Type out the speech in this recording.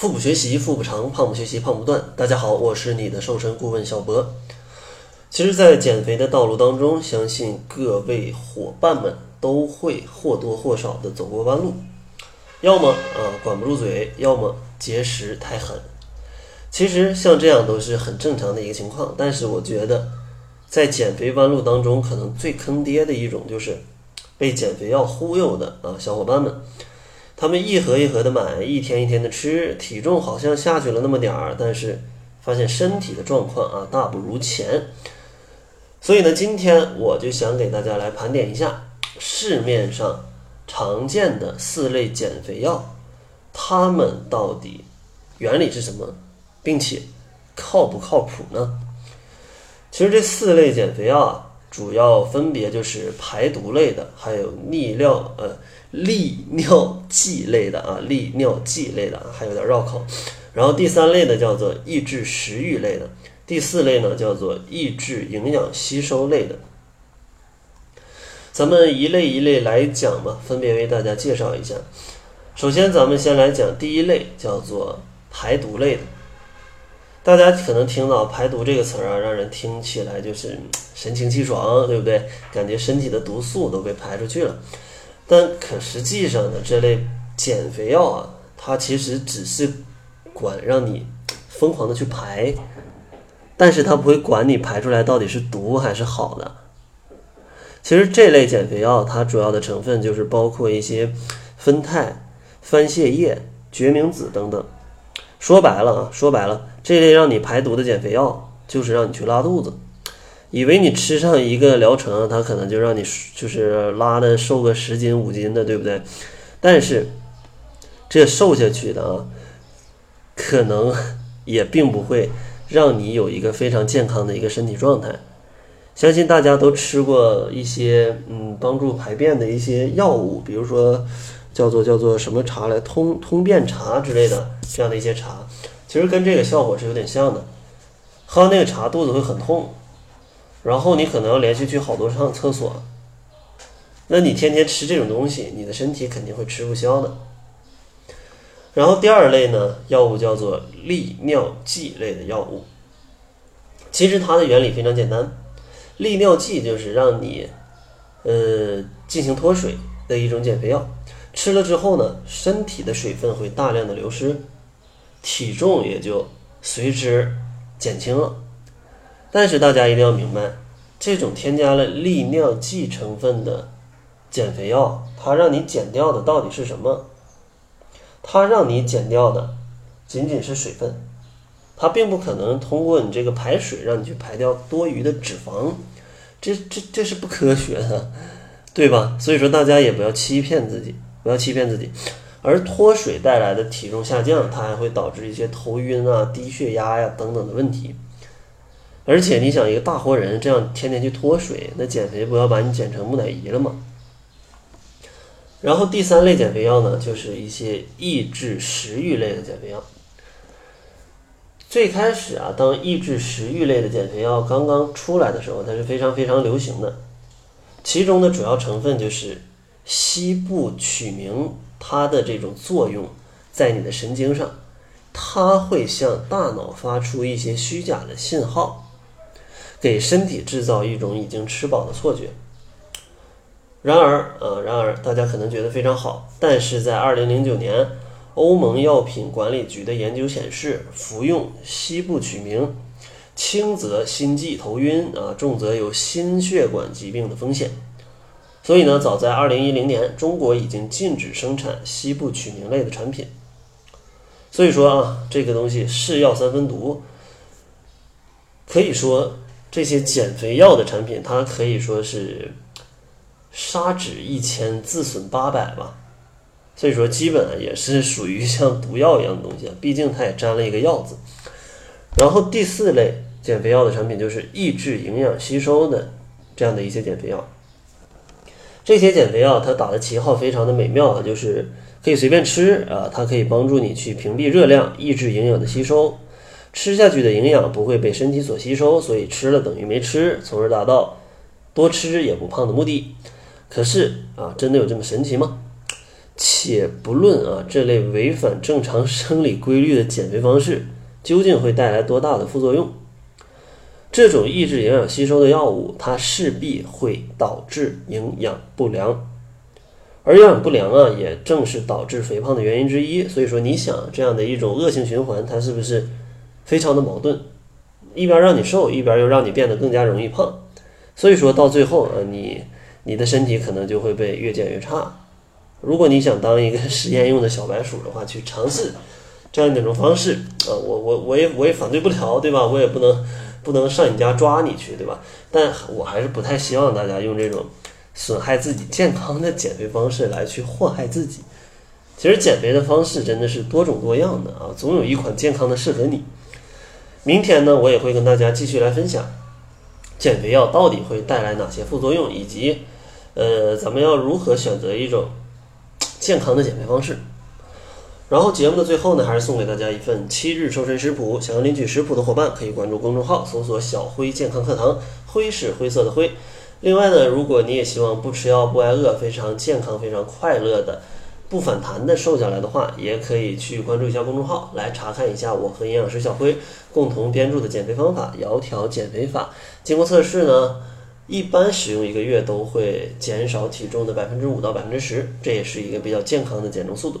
腹部学习腹部长，胖不学习胖不断。大家好，我是你的瘦身顾问小博。其实，在减肥的道路当中，相信各位伙伴们都会或多或少的走过弯路，要么啊管不住嘴，要么节食太狠。其实像这样都是很正常的一个情况。但是我觉得，在减肥弯路当中，可能最坑爹的一种就是被减肥药忽悠的啊小伙伴们。他们一盒一盒的买，一天一天的吃，体重好像下去了那么点儿，但是发现身体的状况啊大不如前。所以呢，今天我就想给大家来盘点一下市面上常见的四类减肥药，它们到底原理是什么，并且靠不靠谱呢？其实这四类减肥药啊，主要分别就是排毒类的，还有利尿呃。利尿剂类的啊，利尿剂类的，还有点绕口。然后第三类呢叫做抑制食欲类的，第四类呢叫做抑制营养吸收类的。咱们一类一类来讲吧，分别为大家介绍一下。首先，咱们先来讲第一类，叫做排毒类的。大家可能听到排毒这个词儿啊，让人听起来就是神清气爽，对不对？感觉身体的毒素都被排出去了。但可实际上呢，这类减肥药啊，它其实只是管让你疯狂的去排，但是它不会管你排出来到底是毒还是好的。其实这类减肥药它主要的成分就是包括一些酚酞、番泻叶、决明子等等。说白了啊，说白了，这类让你排毒的减肥药就是让你去拉肚子。以为你吃上一个疗程，它可能就让你就是拉的瘦个十斤五斤的，对不对？但是这瘦下去的啊，可能也并不会让你有一个非常健康的一个身体状态。相信大家都吃过一些嗯帮助排便的一些药物，比如说叫做叫做什么茶来通通便茶之类的这样的一些茶，其实跟这个效果是有点像的。喝那个茶，肚子会很痛。然后你可能要连续去好多趟厕所，那你天天吃这种东西，你的身体肯定会吃不消的。然后第二类呢，药物叫做利尿剂类的药物，其实它的原理非常简单，利尿剂就是让你呃进行脱水的一种减肥药，吃了之后呢，身体的水分会大量的流失，体重也就随之减轻了。但是大家一定要明白，这种添加了利尿剂成分的减肥药，它让你减掉的到底是什么？它让你减掉的仅仅是水分，它并不可能通过你这个排水让你去排掉多余的脂肪，这这这是不科学的，对吧？所以说大家也不要欺骗自己，不要欺骗自己。而脱水带来的体重下降，它还会导致一些头晕啊、低血压呀等等的问题。而且你想一个大活人这样天天去脱水，那减肥不要把你减成木乃伊了吗？然后第三类减肥药呢，就是一些抑制食欲类的减肥药。最开始啊，当抑制食欲类的减肥药刚刚出来的时候，它是非常非常流行的。其中的主要成分就是西部曲明，它的这种作用在你的神经上，它会向大脑发出一些虚假的信号。给身体制造一种已经吃饱的错觉。然而，呃，然而大家可能觉得非常好，但是在二零零九年，欧盟药品管理局的研究显示，服用西部曲明，轻则心悸头晕，啊，重则有心血管疾病的风险。所以呢，早在二零一零年，中国已经禁止生产西部曲名类的产品。所以说啊，这个东西是药三分毒，可以说。这些减肥药的产品，它可以说是杀脂一千，自损八百吧。所以说，基本也是属于像毒药一样的东西，毕竟它也沾了一个药字。然后第四类减肥药的产品就是抑制营养吸收的这样的一些减肥药。这些减肥药它打的旗号非常的美妙啊，就是可以随便吃啊，它可以帮助你去屏蔽热量，抑制营养的吸收。吃下去的营养不会被身体所吸收，所以吃了等于没吃，从而达到多吃也不胖的目的。可是啊，真的有这么神奇吗？且不论啊这类违反正常生理规律的减肥方式究竟会带来多大的副作用，这种抑制营养吸收的药物，它势必会导致营养不良，而营养不良啊，也正是导致肥胖的原因之一。所以说，你想这样的一种恶性循环，它是不是非常的矛盾？一边让你瘦，一边又让你变得更加容易胖，所以说到最后啊，你你的身体可能就会被越减越差。如果你想当一个实验用的小白鼠的话，去尝试这样一种方式啊，我我我也我也反对不了，对吧？我也不能不能上你家抓你去，对吧？但我还是不太希望大家用这种损害自己健康的减肥方式来去祸害自己。其实减肥的方式真的是多种多样的啊，总有一款健康的适合你。明天呢，我也会跟大家继续来分享减肥药到底会带来哪些副作用，以及呃，咱们要如何选择一种。健康的减肥方式。然后节目的最后呢，还是送给大家一份七日瘦身食谱。想要领取食谱的伙伴，可以关注公众号，搜索“小辉健康课堂”，灰是灰色的灰。另外呢，如果你也希望不吃药不挨饿，非常健康、非常快乐的、不反弹的瘦下来的话，也可以去关注一下公众号，来查看一下我和营养师小辉共同编著的减肥方法——窈窕减肥法。经过测试呢。一般使用一个月都会减少体重的百分之五到百分之十，这也是一个比较健康的减重速度。